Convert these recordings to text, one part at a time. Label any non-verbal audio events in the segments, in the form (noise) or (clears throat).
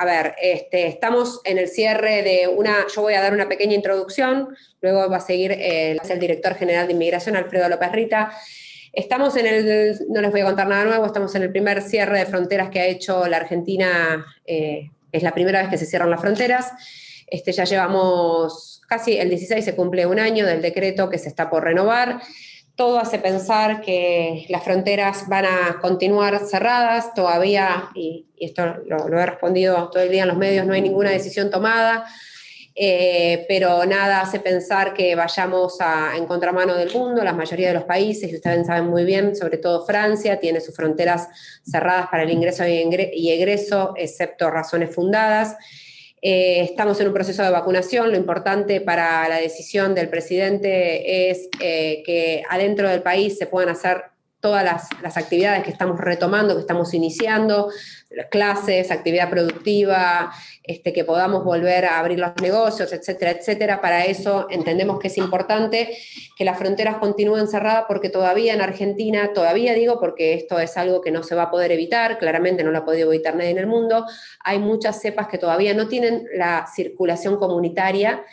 a ver, este, estamos en el cierre de una, yo voy a dar una pequeña introducción, luego va a seguir el, el director general de inmigración, Alfredo López Rita. Estamos en el, no les voy a contar nada nuevo, estamos en el primer cierre de fronteras que ha hecho la Argentina, eh, es la primera vez que se cierran las fronteras. Este, ya llevamos casi el 16 se cumple un año del decreto que se está por renovar. Todo hace pensar que las fronteras van a continuar cerradas todavía, y, esto lo, he respondido todo el día en los medios, no hay ninguna decisión tomada eh, pero nada hace pensar que vayamos a, en contramano del mundo. La mayoría de los países, y ustedes saben muy bien, sobre todo Francia, tiene sus fronteras cerradas para el ingreso y egreso, excepto razones fundadas. Eh, estamos en un proceso de vacunación. Lo importante para la decisión del presidente es eh, que adentro del país se puedan hacer todas las, actividades que estamos retomando, que estamos iniciando, clases, actividad productiva, este, que podamos volver a abrir los negocios, etcétera, etcétera. Para eso entendemos que es importante que las fronteras continúen cerradas porque todavía en Argentina, todavía digo porque esto es algo que no se va a poder evitar, claramente no lo ha podido evitar nadie en el mundo, hay muchas cepas que todavía no tienen la circulación comunitaria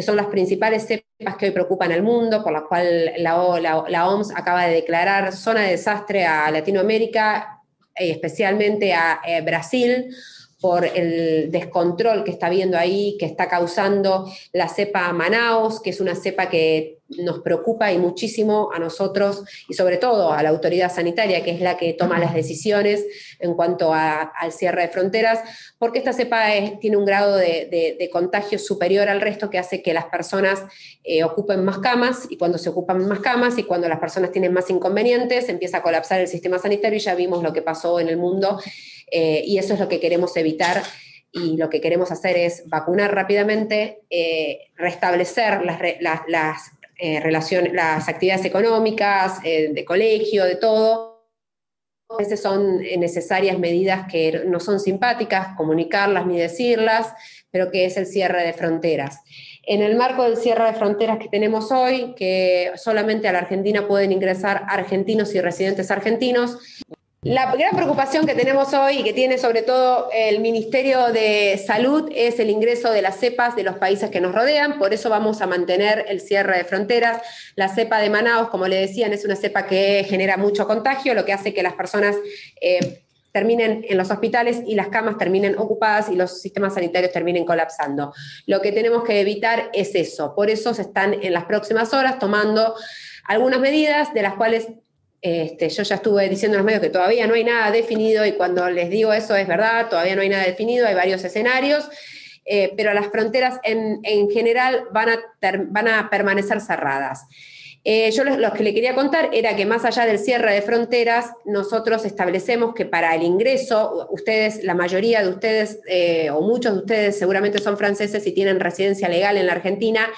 que son las principales cepas que hoy preocupan al mundo, por las cuales la, OMS acaba de declarar zona de desastre a Latinoamérica, y especialmente a eh, Brasil, por el descontrol que está habiendo ahí, que está causando la cepa Manaus, que es una cepa que nos preocupa y muchísimo a nosotros y sobre todo a la autoridad sanitaria, que es la que toma las decisiones en cuanto al cierre de fronteras, porque esta cepa tiene un grado de, contagio superior al resto que hace que las personas eh, ocupen más camas y cuando se ocupan más camas y cuando las personas tienen más inconvenientes, empieza a colapsar el sistema sanitario y ya vimos lo que pasó en el mundo eh, y eso es lo que queremos evitar y lo que queremos hacer es vacunar rápidamente, eh, restablecer las, las, eh, relaciones, las actividades económicas, de colegio, de todo. A son necesarias medidas que no son simpáticas, comunicarlas ni decirlas, pero que es el cierre de fronteras. En el marco del cierre de fronteras que tenemos hoy, que solamente a la Argentina pueden ingresar argentinos y residentes argentinos, la gran preocupación que tenemos hoy y que tiene sobre todo el Ministerio de Salud es el ingreso de las cepas de los países que nos rodean, por eso vamos a mantener el cierre de fronteras. La cepa de Manaus, como le decían, es una cepa que genera mucho contagio, lo que hace que las personas eh, terminen en los hospitales y las camas terminen ocupadas y los sistemas sanitarios terminen colapsando. Lo que tenemos que evitar es eso, por eso se están en las próximas horas tomando algunas medidas de las cuales este, yo ya estuve diciendo en los medios que todavía no hay nada definido y cuando les digo eso es verdad, todavía no hay nada definido, hay varios escenarios, eh, pero las fronteras en, general van a, van a, permanecer cerradas. Eh, yo lo, que le quería contar era que más allá del cierre de fronteras, nosotros establecemos que para el ingreso, ustedes, la mayoría de ustedes, eh, o muchos de ustedes seguramente son franceses y tienen residencia legal en la Argentina,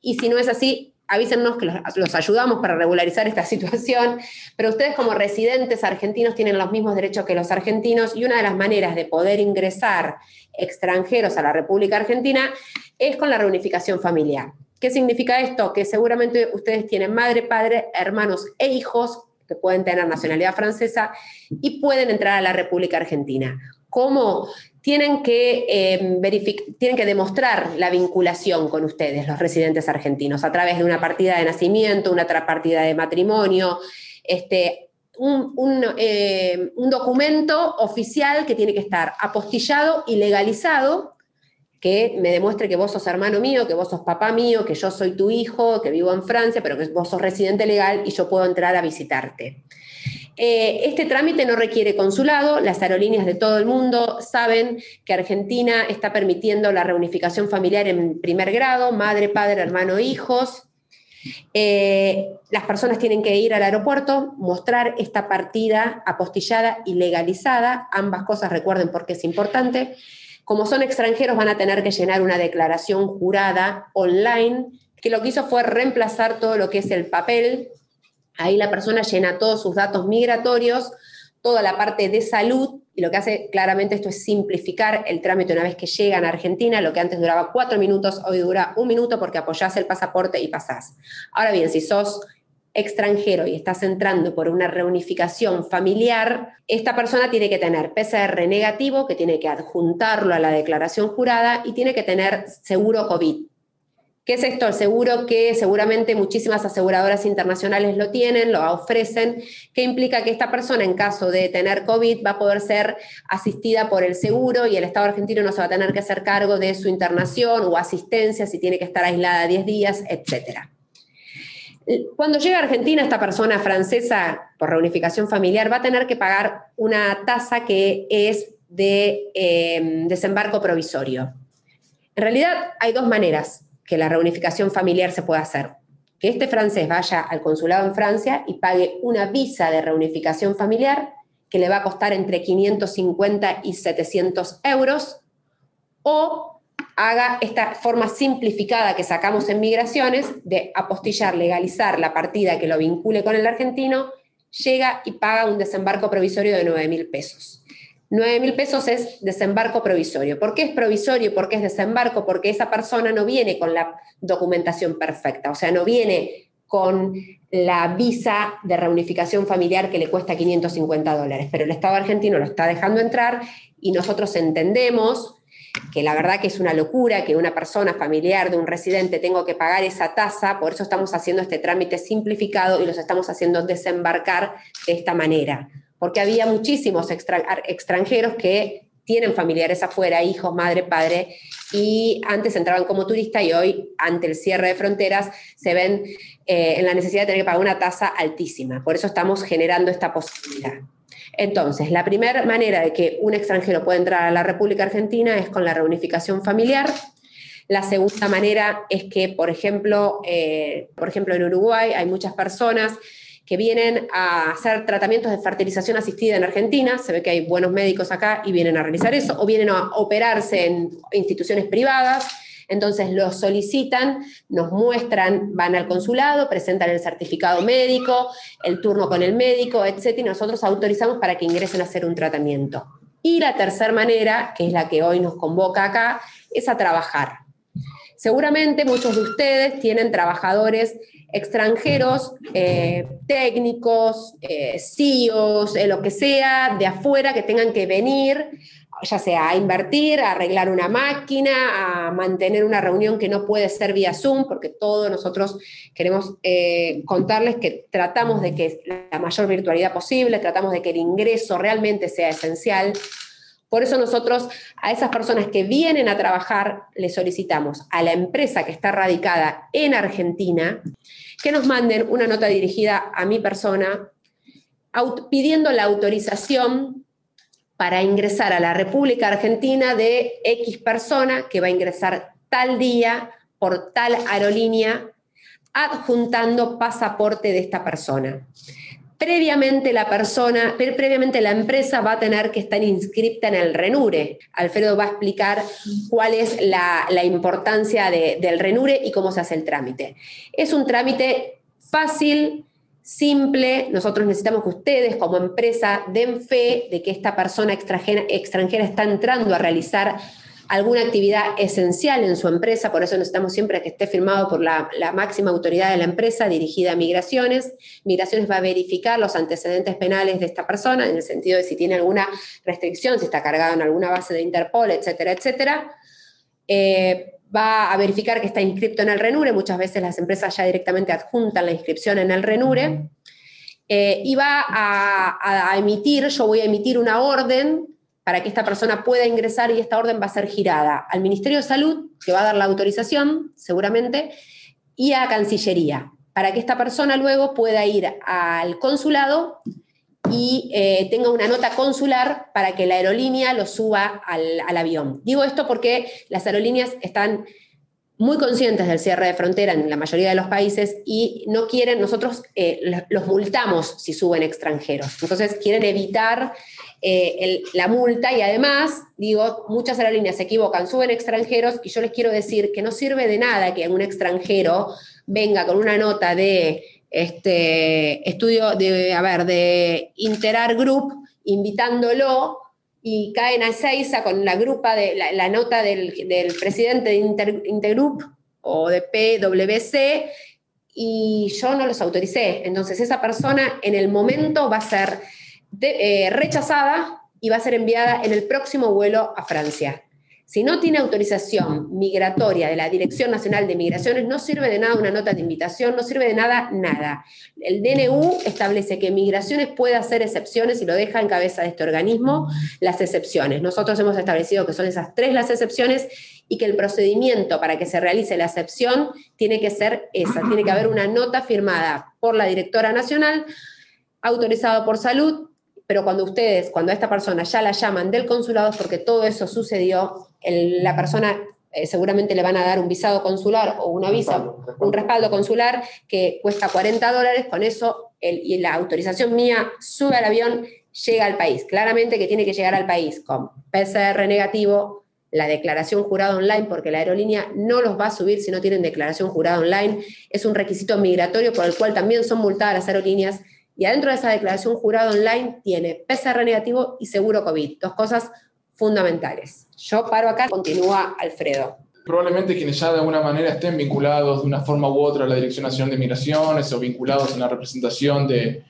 y si no es así, avísennos que los, ayudamos para regularizar esta (laughs) situación, pero ustedes como residentes argentinos tienen los mismos derechos que los argentinos y una de las maneras de poder ingresar extranjeros a la República Argentina es con la reunificación familiar. ¿Qué significa esto? Que seguramente ustedes tienen madre, padre, hermanos e hijos que pueden tener nacionalidad francesa y pueden entrar a la República Argentina. ¿Cómo? tienen que, eh, tienen que demostrar la vinculación con ustedes, los residentes argentinos, a través de una partida de nacimiento, una partida de matrimonio, este, eh, un, documento oficial que tiene que estar apostillado y legalizado, que me demuestre que vos sos hermano mío, que vos sos papá mío, que yo soy tu hijo, que vivo en Francia, pero que vos sos residente legal y yo puedo entrar a visitarte. Eh, este trámite no requiere consulado, las aerolíneas de todo el mundo saben que Argentina está permitiendo la reunificación familiar en primer grado, madre, padre, hermano, hijos. Eh, las personas tienen que ir al aeropuerto, mostrar esta partida apostillada y legalizada, ambas cosas recuerden porque es importante. Como son extranjeros van a tener que llenar una declaración jurada online, que lo que hizo fue reemplazar todo lo que es el papel Ahí la persona llena todos sus datos migratorios, toda la parte de salud, y lo que hace claramente esto es simplificar el trámite una vez que llegan a Argentina, lo que antes duraba cuatro minutos, hoy dura un minuto porque apoyás el pasaporte y pasás. Ahora bien, si sos extranjero y estás entrando por una reunificación familiar, esta persona tiene que tener PCR negativo, que tiene que adjuntarlo a la declaración jurada y tiene que tener seguro COVID. ¿Qué es esto? El seguro que seguramente muchísimas aseguradoras internacionales lo tienen, lo ofrecen, que implica que esta persona en caso de tener COVID va a poder ser asistida por el seguro y el Estado argentino no se va a tener que hacer cargo de su internación o asistencia si tiene que estar aislada 10 días, etc. Cuando llega a Argentina, esta persona francesa, por reunificación familiar, va a tener que pagar una tasa que es de eh, desembarco provisorio. En realidad hay dos maneras que la reunificación familiar se pueda hacer. Que este francés vaya al consulado en Francia y pague una visa de reunificación familiar que le va a costar entre 550 y 700 euros, o haga esta forma simplificada que sacamos en migraciones de apostillar, legalizar la partida que lo vincule con el argentino, llega y paga un desembarco provisorio de 9 mil pesos. 9 mil pesos es desembarco provisorio. ¿Por qué es provisorio? ¿Por qué es desembarco? Porque esa persona no viene con la documentación perfecta, o sea, no viene con la visa de reunificación familiar que le cuesta 550 dólares, pero el Estado argentino lo está dejando entrar y nosotros entendemos que la verdad que es una locura que una persona familiar de un residente tenga que pagar esa tasa, por eso estamos haciendo este trámite simplificado y los estamos haciendo desembarcar de esta manera porque había muchísimos extranjeros que tienen familiares afuera, hijos, madre, padre, y antes entraban como turista y hoy, ante el cierre de fronteras, se ven eh, en la necesidad de tener que pagar una tasa altísima. Por eso estamos generando esta posibilidad. Entonces, la primera manera de que un extranjero pueda entrar a la República Argentina es con la reunificación familiar. La segunda manera es que, por ejemplo, eh, por ejemplo, en Uruguay hay muchas personas que vienen a hacer tratamientos de fertilización asistida en Argentina, se ve que hay buenos médicos acá y vienen a realizar eso, o vienen a operarse en instituciones privadas, entonces los solicitan, nos muestran, van al consulado, presentan el certificado médico, el turno con el médico, etc. Y nosotros autorizamos para que ingresen a hacer un tratamiento. Y la tercera manera, que es la que hoy nos convoca acá, es a trabajar. Seguramente muchos de ustedes tienen trabajadores extranjeros, eh, técnicos, eh, CEOs, eh, lo que sea, de afuera que tengan que venir, ya sea a invertir, a arreglar una máquina, a mantener una reunión que no puede ser vía Zoom, porque todos nosotros queremos contarles que tratamos de que la mayor virtualidad posible, tratamos de que el ingreso realmente sea esencial. Por eso nosotros a esas personas que vienen a trabajar les solicitamos a la empresa que está radicada en Argentina que nos manden una nota dirigida a mi persona pidiendo la autorización para ingresar a la República Argentina de X persona que va a ingresar tal día por tal aerolínea adjuntando pasaporte de esta persona previamente la persona, previamente la empresa va a tener que estar inscripta en el RENURE. Alfredo va a explicar cuál es la, importancia del RENURE y cómo se hace el trámite. Es un trámite fácil, simple. Nosotros necesitamos que ustedes como empresa den fe de que esta persona extranjera, extranjera está entrando a realizar alguna actividad esencial en su empresa, por eso necesitamos siempre que esté firmado por la, máxima autoridad de la empresa dirigida a migraciones. Migraciones va a verificar los antecedentes penales de esta persona, en el sentido de si tiene alguna restricción, si está cargado en alguna base de Interpol, etcétera, etcétera. Eh, va a verificar que está inscrito en el RENURE, muchas veces las empresas ya directamente adjuntan la inscripción en el RENURE, eh, y va a emitir, yo voy a emitir una orden para que esta persona pueda ingresar y esta orden va a ser girada al Ministerio de Salud, que va a dar la autorización seguramente, y a Cancillería, para que esta persona luego pueda ir al consulado y eh, tenga una nota consular para que la aerolínea lo suba al, al avión. Digo esto porque las aerolíneas están muy conscientes del cierre de frontera en la mayoría de los países y no quieren, nosotros eh, los multamos si suben extranjeros. Entonces quieren evitar eh, la multa y además, digo, muchas aerolíneas se equivocan, suben extranjeros y yo les quiero decir que no sirve de nada que un extranjero venga con una nota de este estudio de, a ver, de Interar Group invitándolo y caen a Seiza con la grupa de la, nota del, presidente de Intergroup o de PwC y yo no los autoricé. Entonces esa persona en el momento va a ser eh, rechazada y va a ser enviada en el próximo vuelo a Francia. Si no tiene autorización migratoria de la Dirección Nacional de Migraciones, no sirve de nada una nota de invitación, no sirve de nada nada. El DNU establece que Migraciones puede hacer excepciones y lo deja en cabeza de este organismo las excepciones. Nosotros hemos establecido que son esas tres las excepciones y que el procedimiento para que se realice la excepción tiene que ser esa, tiene que haber una nota firmada por la directora nacional, autorizada por salud, pero cuando ustedes, cuando a esta persona ya la llaman del consulado es porque todo eso sucedió, la persona eh, seguramente le van a dar un visado consular o una visa, un respaldo consular que cuesta 40 dólares, con eso y la autorización mía sube al avión, llega al país. Claramente que tiene que llegar al país con PCR negativo, la declaración jurada online, porque la aerolínea no los va a subir si no tienen declaración jurada online. Es un requisito migratorio por el cual también son multadas las aerolíneas y adentro de esa declaración jurada online tiene PCR negativo y seguro COVID, dos cosas fundamentales. Yo paro acá, continúa Alfredo. Probablemente quienes ya de alguna manera estén vinculados de una forma u otra a la Dirección Nacional de Migraciones o vinculados en la representación de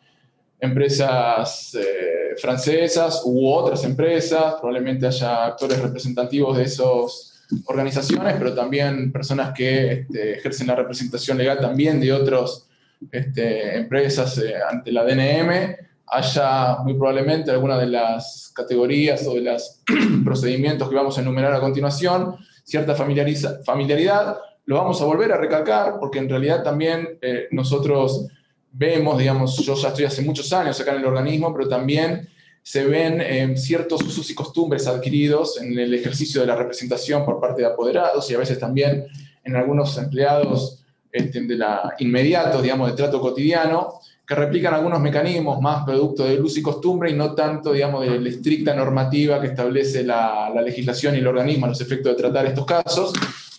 empresas eh, francesas u otras empresas, probablemente haya actores representativos de esas organizaciones, pero también personas que este, ejercen la representación legal también de otros este, empresas eh, ante la DNM, haya muy probablemente alguna de las categorías o de los (clears throat) procedimientos que vamos a enumerar a continuación, cierta familiaridad. Lo vamos a volver a recalcar porque en realidad también eh, nosotros vemos, digamos, yo ya estoy hace muchos años acá en el organismo, pero también se ven eh, ciertos usos y costumbres adquiridos en el ejercicio de la representación por parte de apoderados y a veces también en algunos empleados este, de la inmediato, digamos, de trato cotidiano, que replican algunos mecanismos más producto de luz y costumbre y no tanto, digamos, de la estricta normativa que establece la, legislación y el organismo a los efectos de tratar estos casos,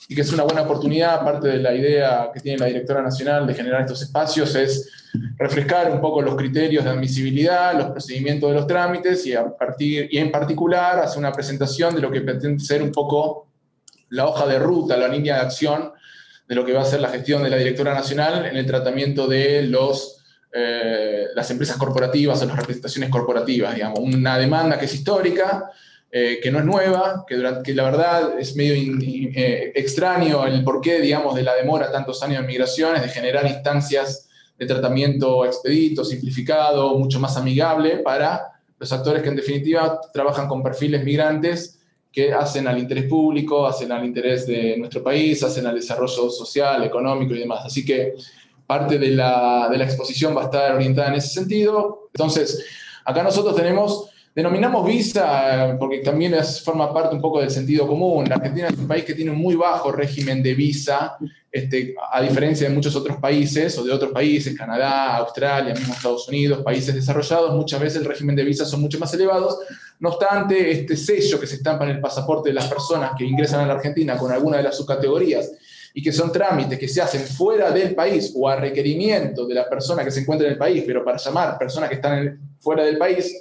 y que es una buena oportunidad, aparte de la idea que tiene la directora nacional de generar estos espacios, es refrescar un poco los criterios de admisibilidad, los procedimientos de los trámites y, a partir, y en particular hacer una presentación de lo que pretende ser un poco la hoja de ruta, la línea de acción de lo que va a ser la gestión de la directora nacional en el tratamiento de los, eh, las empresas corporativas o las representaciones corporativas, digamos, una demanda que es histórica, eh, que no es nueva, que, durante, que la verdad es medio eh, extraño el porqué, digamos, de la demora tantos años de migraciones, de generar instancias de tratamiento expedito, simplificado, mucho más amigable para los actores que en definitiva trabajan con perfiles migrantes que hacen al interés público, hacen al interés de nuestro país, hacen al desarrollo social, económico y demás. Así que parte de la, de la exposición va a estar orientada en ese sentido. Entonces, acá nosotros tenemos Denominamos visa porque también es, forma parte un poco del sentido común. La Argentina es un país que tiene un muy bajo régimen de visa, este, a diferencia de muchos otros países o de otros países, Canadá, Australia, Estados Unidos, países desarrollados, muchas veces el régimen de visa son mucho más elevados. No obstante, este sello que se estampa en el pasaporte de las personas que ingresan a la Argentina con alguna de las subcategorías y que son trámites que se hacen fuera del país o a requerimiento de la persona que se encuentra en el país, pero para llamar personas que están fuera del país,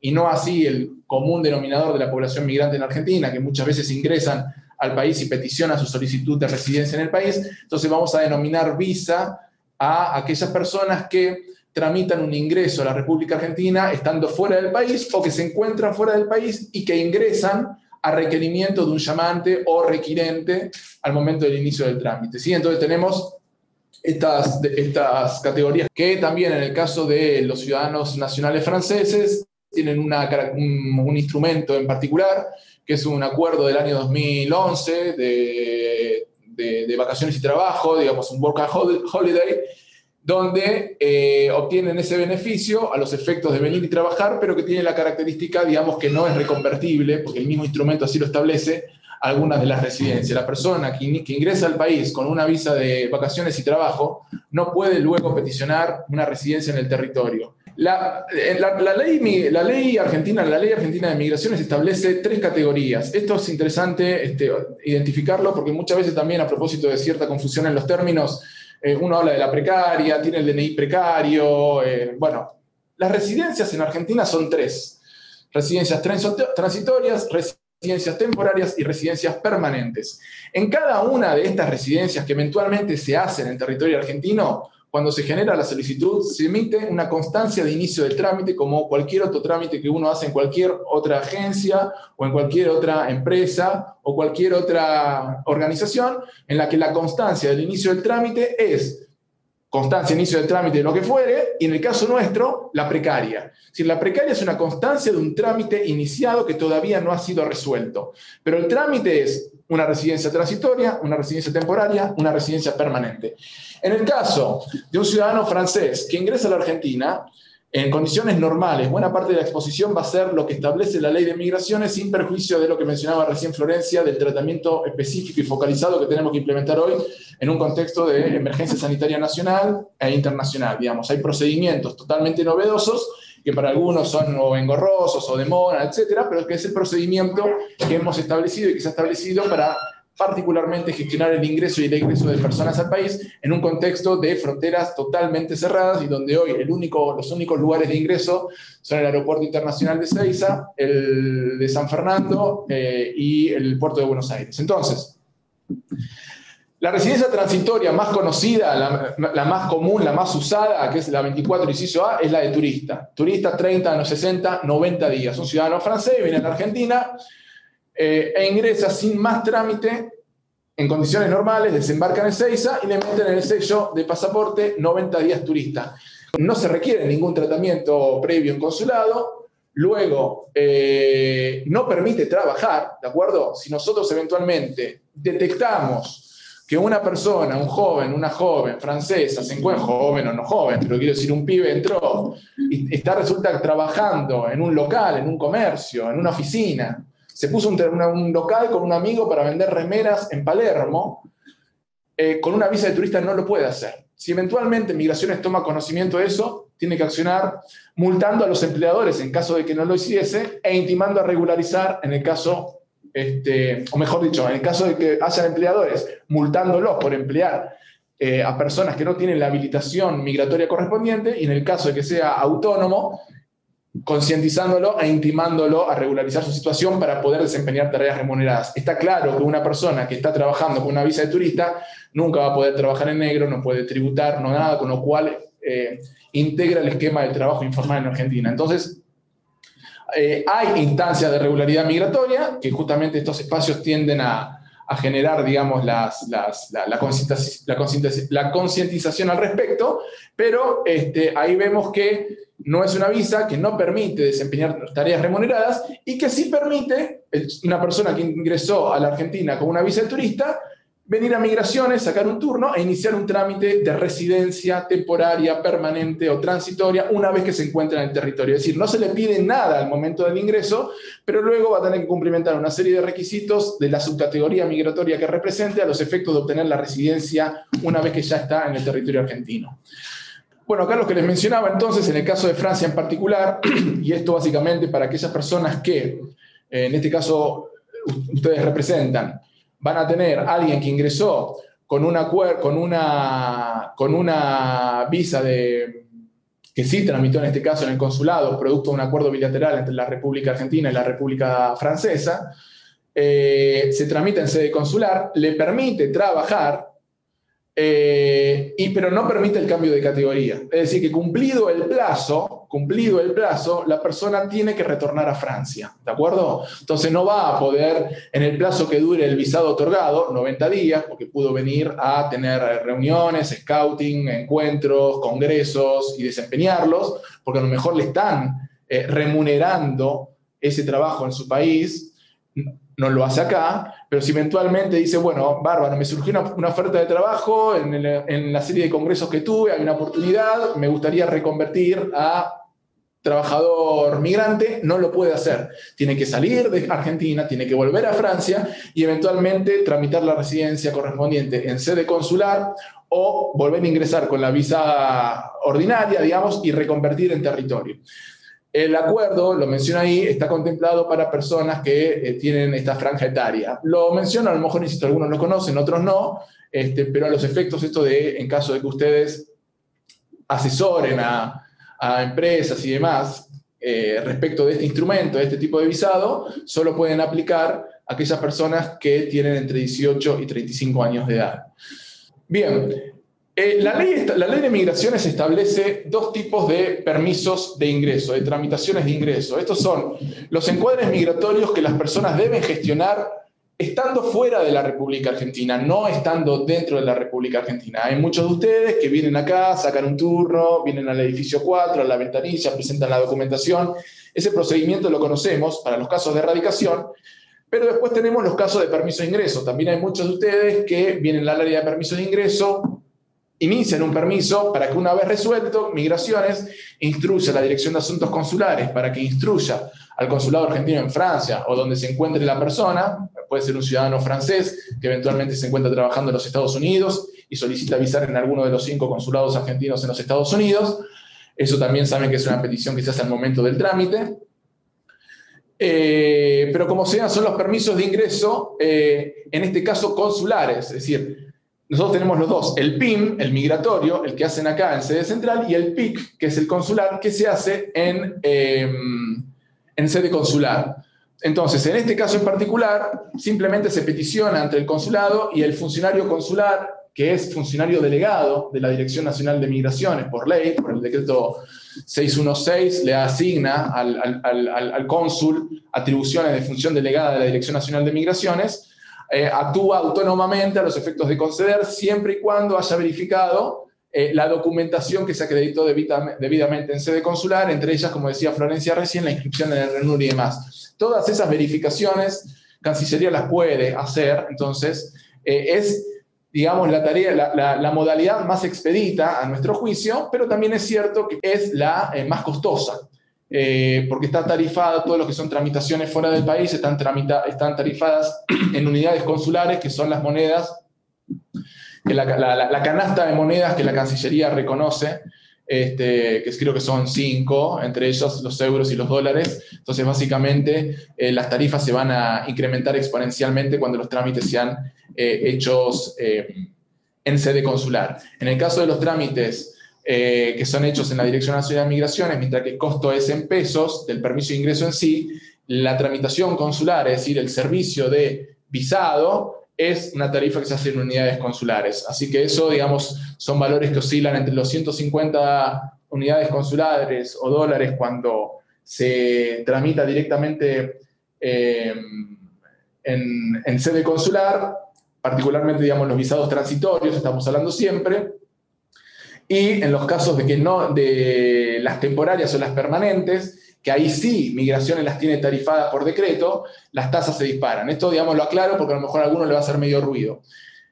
y no así el común denominador de la población migrante en Argentina, que muchas veces ingresan al país y peticionan su solicitud de residencia en el país. Entonces vamos a denominar visa a aquellas personas que tramitan un ingreso a la República Argentina estando fuera del país o que se encuentran fuera del país y que ingresan a requerimiento de un llamante o requirente al momento del inicio del trámite. ¿sí? Entonces tenemos estas, estas categorías que también en el caso de los ciudadanos nacionales franceses tienen un, instrumento en particular, que es un acuerdo del año 2011 de, de, vacaciones y trabajo, digamos, un work and holiday, donde eh, obtienen ese beneficio a los efectos de venir y trabajar, pero que tiene la característica, digamos, que no es reconvertible, porque el mismo instrumento así lo establece, algunas de las residencias. La persona que, ingresa al país con una visa de vacaciones y trabajo no puede luego peticionar una residencia en el territorio. La, la, ley, la ley argentina, la ley argentina de migraciones establece tres categorías. Esto es interesante este, identificarlo porque muchas veces también a propósito de cierta confusión en los términos, eh, uno habla de la precaria, tiene el DNI precario. Eh, bueno, las residencias en Argentina son tres. Residencias transitorias, residencias temporarias y residencias permanentes. En cada una de estas residencias que eventualmente se hacen en territorio argentino, cuando se genera la solicitud, se emite una constancia de inicio del trámite, como cualquier otro trámite que uno hace en cualquier otra agencia o en cualquier otra empresa o cualquier otra organización, en la que la constancia del inicio del trámite es constancia, inicio del trámite lo que fuere, y en el caso nuestro, la precaria. Si la precaria es una constancia de un trámite iniciado que todavía no ha sido resuelto. Pero el trámite es una residencia transitoria, una residencia temporaria, una residencia permanente. En el caso de un ciudadano francés que ingresa a la Argentina, en condiciones normales, buena parte de la exposición va a ser lo que establece la ley de migraciones sin perjuicio de lo que mencionaba recién Florencia, del tratamiento específico y focalizado que tenemos que implementar hoy en un contexto de emergencia sanitaria nacional e internacional. Digamos, hay procedimientos totalmente novedosos que para algunos son o engorrosos o de moda, etcétera, pero que es el procedimiento que hemos establecido y que se ha establecido para particularmente gestionar el ingreso y el egreso de personas al país en un contexto de fronteras totalmente cerradas y donde hoy el único, los únicos lugares de ingreso son el Aeropuerto Internacional de Ceiza, el de San Fernando eh, y el Puerto de Buenos Aires. Entonces, la residencia transitoria más conocida, la, más común, la más usada, que es la 24 inciso A, es la de turista. Turista 30, 60, 90 días. Un ciudadano francés viene a la Argentina, eh, e ingresa sin más trámite en condiciones normales, desembarca en Ezeiza y le meten en el sello de pasaporte 90 días turista. No se requiere ningún tratamiento previo en consulado, luego eh, no permite trabajar, ¿de acuerdo? Si nosotros eventualmente detectamos que una persona, un joven, una joven francesa, se encuentra joven o no joven, pero quiero decir, un pibe entró y está resulta trabajando en un local, en un comercio, en una oficina, se puso un, local con un amigo para vender remeras en Palermo, eh, con una visa de turista no lo puede hacer. Si eventualmente Migraciones toma conocimiento de eso, tiene que accionar multando a los empleadores en caso de que no lo hiciese e intimando a regularizar en el caso, este, o mejor dicho, en el caso de que hayan empleadores multándolos por emplear eh, a personas que no tienen la habilitación migratoria correspondiente y en el caso de que sea autónomo, concientizándolo e intimándolo a regularizar su situación para poder desempeñar tareas remuneradas. Está claro que una persona que está trabajando con una visa de turista nunca va a poder trabajar en negro, no puede tributar, no nada, con lo cual eh, integra el esquema del trabajo informal en Argentina. Entonces, eh, hay instancias de regularidad migratoria que justamente estos espacios tienden a, generar, digamos, las, la, concientización al respecto, pero este, ahí vemos que no es una visa que no permite desempeñar tareas remuneradas y que sí permite una persona que ingresó a la Argentina con una visa de turista venir a migraciones, sacar un turno e iniciar un trámite de residencia temporaria, permanente o transitoria una vez que se encuentra en el territorio. Es decir, no se le pide nada al momento del ingreso, pero luego va a tener que cumplimentar una serie de requisitos de la subcategoría migratoria que represente a los efectos de obtener la residencia una vez que ya está en el territorio argentino. Bueno, acá lo que les mencionaba entonces, en el caso de Francia en particular, (clears throat) y esto básicamente para aquellas personas que, eh, en este caso, ustedes representan, van a tener alguien que ingresó con una, con una, con una visa de, que sí tramitó en este caso en el consulado, producto de un acuerdo bilateral entre la República Argentina y la República Francesa, eh, se tramita en sede consular, le permite trabajar eh, y, pero no permite el cambio de categoría. Es decir, que cumplido el plazo, cumplido el plazo, la persona tiene que retornar a Francia, ¿de acuerdo? Entonces no va a poder, en el plazo que dure el visado otorgado, 90 días, porque pudo venir a tener reuniones, scouting, encuentros, congresos y desempeñarlos, porque a lo mejor le están eh, remunerando ese trabajo en su país, no lo hace acá, pero si eventualmente dice, bueno, bárbaro, me surgió una, oferta de trabajo en, la serie de congresos que tuve, hay una oportunidad, me gustaría reconvertir a trabajador migrante, no lo puede hacer. Tiene que salir de Argentina, tiene que volver a Francia y eventualmente tramitar la residencia correspondiente en sede consular o volver a ingresar con la visa ordinaria, digamos, y reconvertir en territorio. El acuerdo, lo menciona ahí, está contemplado para personas que eh, tienen esta franja etaria. Lo menciono, a lo mejor, insisto, algunos lo conocen, otros no, este, pero a los efectos esto de, en caso de que ustedes asesoren a, empresas y demás, eh, respecto de este instrumento, de este tipo de visado, solo pueden aplicar aquellas personas que tienen entre 18 y 35 años de edad. Bien, eh, la, ley, la ley de migraciones establece dos tipos de permisos de ingreso, de tramitaciones de ingreso. Estos son los encuadres migratorios que las personas deben gestionar estando fuera de la República Argentina, no estando dentro de la República Argentina. Hay muchos de ustedes que vienen acá, sacan un turno, vienen al edificio 4, a la ventanilla, presentan la documentación. Ese procedimiento lo conocemos para los casos de erradicación, pero después tenemos los casos de permiso de ingreso. También hay muchos de ustedes que vienen al área de permiso de ingreso, inician un permiso para que una vez resuelto, Migraciones instruya a la Dirección de Asuntos Consulares para que instruya al consulado argentino en Francia o donde se encuentre la persona, puede ser un ciudadano francés que eventualmente se encuentra trabajando en los Estados Unidos y solicita visar en alguno de los cinco consulados argentinos en los Estados Unidos. Eso también saben que es una petición que se hace al momento del trámite. Eh, pero como sean, son los permisos de ingreso, eh, en este caso consulares, es decir, nosotros tenemos los dos, el PIM, el migratorio, el que hacen acá en sede central, y el PIC, que es el consular, que se hace en, em, en sede consular. Entonces, en este caso en particular, simplemente se peticiona ante el consulado y el funcionario consular, que es funcionario delegado de la Dirección Nacional de Migraciones por ley, por el decreto 616, le asigna al, al cónsul atribuciones de función delegada de la Dirección Nacional de Migraciones, eh, actúa autónomamente a los efectos de conceder siempre y cuando haya verificado eh, la documentación que se acreditó debidamente en sede consular, entre ellas, como decía Florencia recién, la inscripción en el RENUR y demás. Todas esas verificaciones, Cancillería las puede hacer, entonces eh, es, digamos, la tarea, la, modalidad más expedita a nuestro juicio, pero también es cierto que es la más costosa. Eh, porque está tarifada, todo lo que son tramitaciones fuera del país están, están tarifadas (clears throat) en unidades consulares, que son las monedas, que la, canasta de monedas que la Cancillería reconoce, este, que creo que son cinco, entre ellos los euros y los dólares. Entonces, básicamente, eh, las tarifas se van a incrementar exponencialmente cuando los trámites sean eh, hechos en sede consular. En el caso de los trámites eh, que son hechos en la Dirección Nacional de Migraciones, mientras que el costo es en pesos del permiso de ingreso en sí, la tramitación consular, es decir, el servicio de visado, es una tarifa que se hace en unidades consulares. Así que eso, digamos, son valores que oscilan entre los 150 unidades consulares o dólares cuando se tramita directamente eh, en, en sede consular, particularmente, digamos, los visados transitorios, estamos hablando siempre, y en los casos de que no, de las temporarias o las permanentes, que ahí sí migraciones las tiene tarifadas por decreto, las tasas se disparan. Esto, digamos, lo aclaro porque a lo mejor a alguno le va a hacer medio ruido.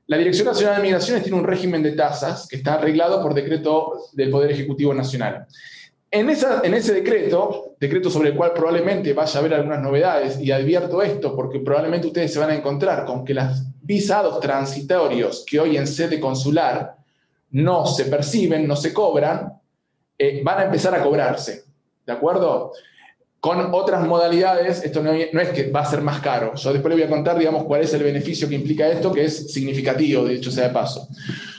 La Dirección Nacional de Migraciones tiene un régimen de tasas que está arreglado por decreto del Poder Ejecutivo Nacional. En, esa, en ese decreto, decreto sobre el cual probablemente vaya a haber algunas novedades, y advierto esto porque probablemente ustedes se van a encontrar con que los visados transitorios que hoy en sede consular no se perciben, no se cobran, eh, van a empezar a cobrarse. ¿De acuerdo? Con otras modalidades, esto no, es que va a ser más caro. Yo después le voy a contar, digamos, cuál es el beneficio que implica esto, que es significativo, de hecho sea de paso.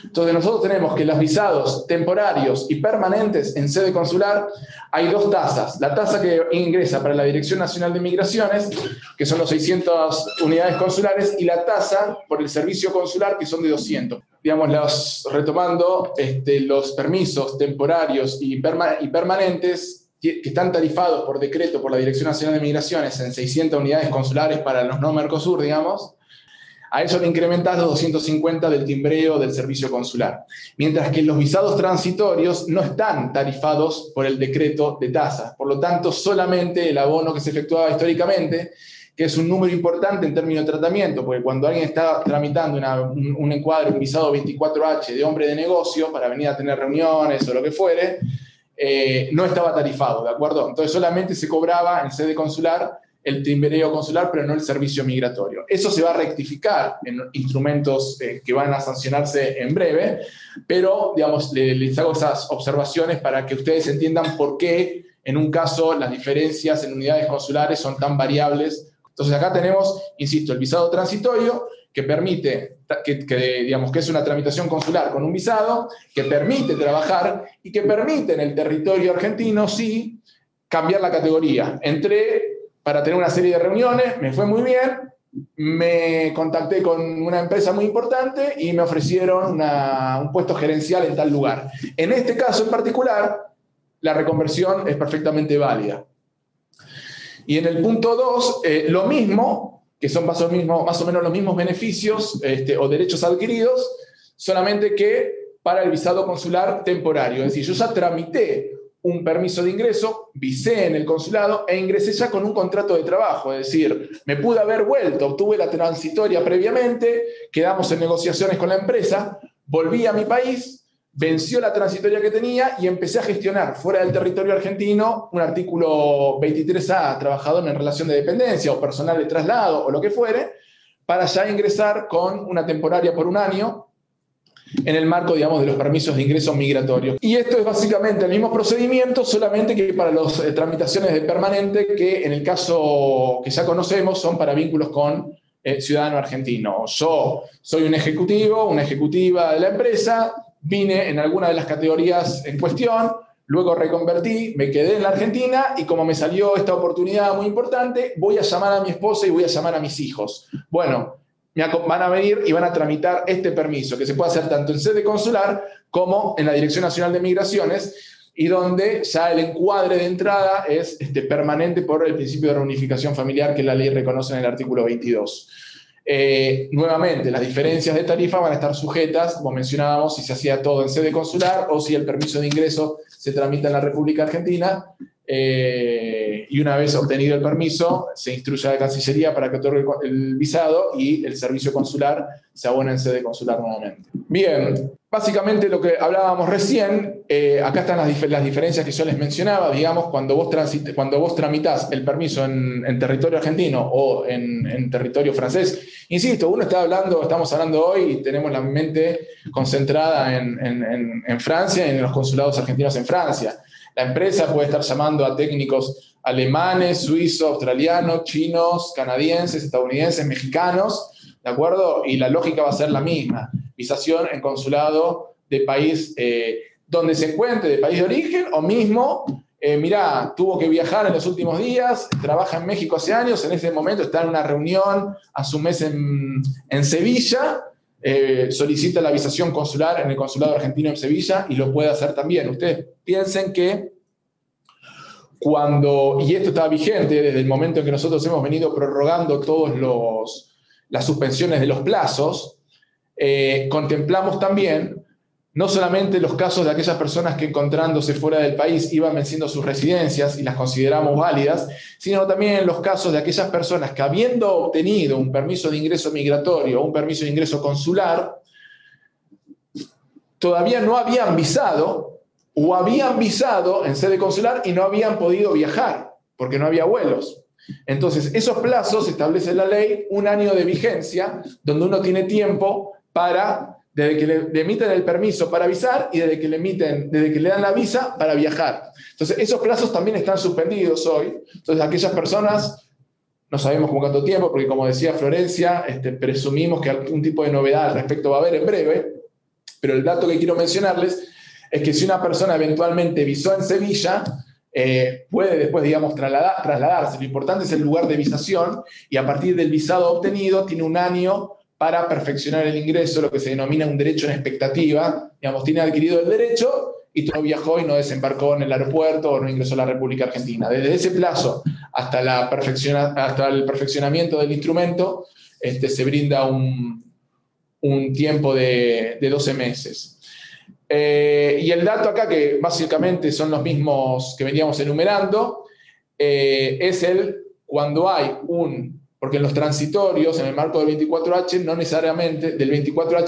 Entonces, nosotros tenemos que los visados temporarios y permanentes en sede consular, hay dos tasas. La tasa que ingresa para la Dirección Nacional de Migraciones, que son los 600 unidades consulares, y la tasa por el servicio consular, que son de 200 digamos, los, retomando este, los permisos temporarios y, y permanentes que están tarifados por decreto por la Dirección Nacional de Migraciones en 600 unidades consulares para los no Mercosur, digamos, a eso le incrementas los 250 del timbreo del servicio consular. Mientras que los visados transitorios no están tarifados por el decreto de tasas. Por lo tanto, solamente el abono que se efectuaba históricamente que es un número importante en términos de tratamiento, porque cuando alguien está tramitando un, encuadre, un visado 24H de hombre de negocio para venir a tener reuniones o lo que fuere, eh, no estaba tarifado, ¿de acuerdo? Entonces solamente se cobraba en sede consular el timbreo consular, pero no el servicio migratorio. Eso se va a rectificar en instrumentos eh, que van a sancionarse en breve, pero, digamos, les hago esas observaciones para que ustedes entiendan por qué en un caso las diferencias en unidades consulares son tan variables entonces acá tenemos, insisto, el visado transitorio que permite, que, digamos que es una tramitación consular con un visado, que permite trabajar y que permite en el territorio argentino, sí, cambiar la categoría. Entré para tener una serie de reuniones, me fue muy bien, me contacté con una empresa muy importante y me ofrecieron un puesto gerencial en tal lugar. En este caso en particular, la reconversión es perfectamente válida. Y en el punto 2, eh, lo mismo, que son más o, menos los mismos beneficios este, o derechos adquiridos, solamente que para el visado consular temporario. Es decir, yo ya tramité un permiso de ingreso, visé en el consulado e ingresé ya con un contrato de trabajo, es decir, me pude haber vuelto, obtuve la transitoria previamente, quedamos en negociaciones con la empresa, volví a mi país, venció la transitoria que tenía y empecé a gestionar fuera del territorio argentino un artículo 23A, trabajador en relación de dependencia o personal de traslado o lo que fuere, para ya ingresar con una temporaria por un año en el marco, digamos, de los permisos de ingreso migratorio. Y esto es básicamente el mismo procedimiento, solamente que para las eh, tramitaciones de permanente, que en el caso que ya conocemos son para vínculos con eh, ciudadano argentino. Yo soy un ejecutivo, una ejecutiva de la empresa, vine en alguna de las categorías en cuestión, luego reconvertí, me quedé en la Argentina y como me salió esta oportunidad muy importante, voy a llamar a mi esposa y voy a llamar a mis hijos. Bueno, van a venir y van a tramitar este permiso, que se puede hacer tanto en sede consular como en la Dirección Nacional de Migraciones, y donde ya el encuadre de entrada es este, permanente por el principio de reunificación familiar que la ley reconoce en el artículo 22. Eh, nuevamente, las diferencias de tarifa van a estar sujetas, como mencionábamos, si se hacía todo en sede consular o si el permiso de ingreso se tramita en la República Argentina. Eh, y una vez obtenido el permiso, se instruye a la Cancillería para que otorgue el visado y el servicio consular se abona en sede consular nuevamente. Bien, básicamente lo que hablábamos recién, eh, acá están las, diferencias que yo les mencionaba, digamos, cuando vos, cuando vos tramitas el permiso en, territorio argentino o en, territorio francés, insisto, uno está hablando, estamos hablando hoy y tenemos la mente concentrada en, Francia y en los consulados argentinos en Francia. La empresa puede estar llamando a técnicos alemanes, suizos, australianos, chinos, canadienses, estadounidenses, mexicanos, ¿de acuerdo? Y la lógica va a ser la misma. Visación en consulado de país eh, donde se encuentre, de país de origen, o mismo, eh, mirá, tuvo que viajar en los últimos días, trabaja en México hace años, en ese momento está en una reunión a su mes en, Sevilla, eh, solicita la visación consular en el consulado argentino en Sevilla y lo puede hacer también. Ustedes piensen que cuando, y esto está vigente desde el momento en que nosotros hemos venido prorrogando todas las suspensiones de los plazos, eh, contemplamos también no solamente los casos de aquellas personas que encontrándose fuera del país iban venciendo sus residencias y las consideramos válidas, sino también los casos de aquellas personas que habiendo obtenido un permiso de ingreso migratorio o un permiso de ingreso consular, todavía no habían visado o habían visado en sede consular y no habían podido viajar porque no había vuelos. Entonces, esos plazos establece la ley un año de vigencia donde uno tiene tiempo para, desde que le, emiten el permiso para avisar y desde que le emiten, desde que le dan la visa para viajar. Entonces, esos plazos también están suspendidos hoy. Entonces, aquellas personas, no sabemos con cuánto tiempo, porque como decía Florencia, este, presumimos que algún tipo de novedad al respecto va a haber en breve, pero el dato que quiero mencionarles es que si una persona eventualmente visó en Sevilla, eh, puede después, digamos, trasladarse. Lo importante es el lugar de visación y a partir del visado obtenido tiene un año para perfeccionar el ingreso, lo que se denomina un derecho en expectativa. Digamos, tiene adquirido el derecho y no viajó y no desembarcó en el aeropuerto o no ingresó a la República Argentina. Desde ese plazo hasta, la hasta el perfeccionamiento del instrumento este, se brinda un, tiempo de, de 12 meses. Eh, y el dato acá, que básicamente son los mismos que veníamos enumerando, eh, es el cuando hay un, porque en los transitorios, en el marco del 24H, no necesariamente, del 24H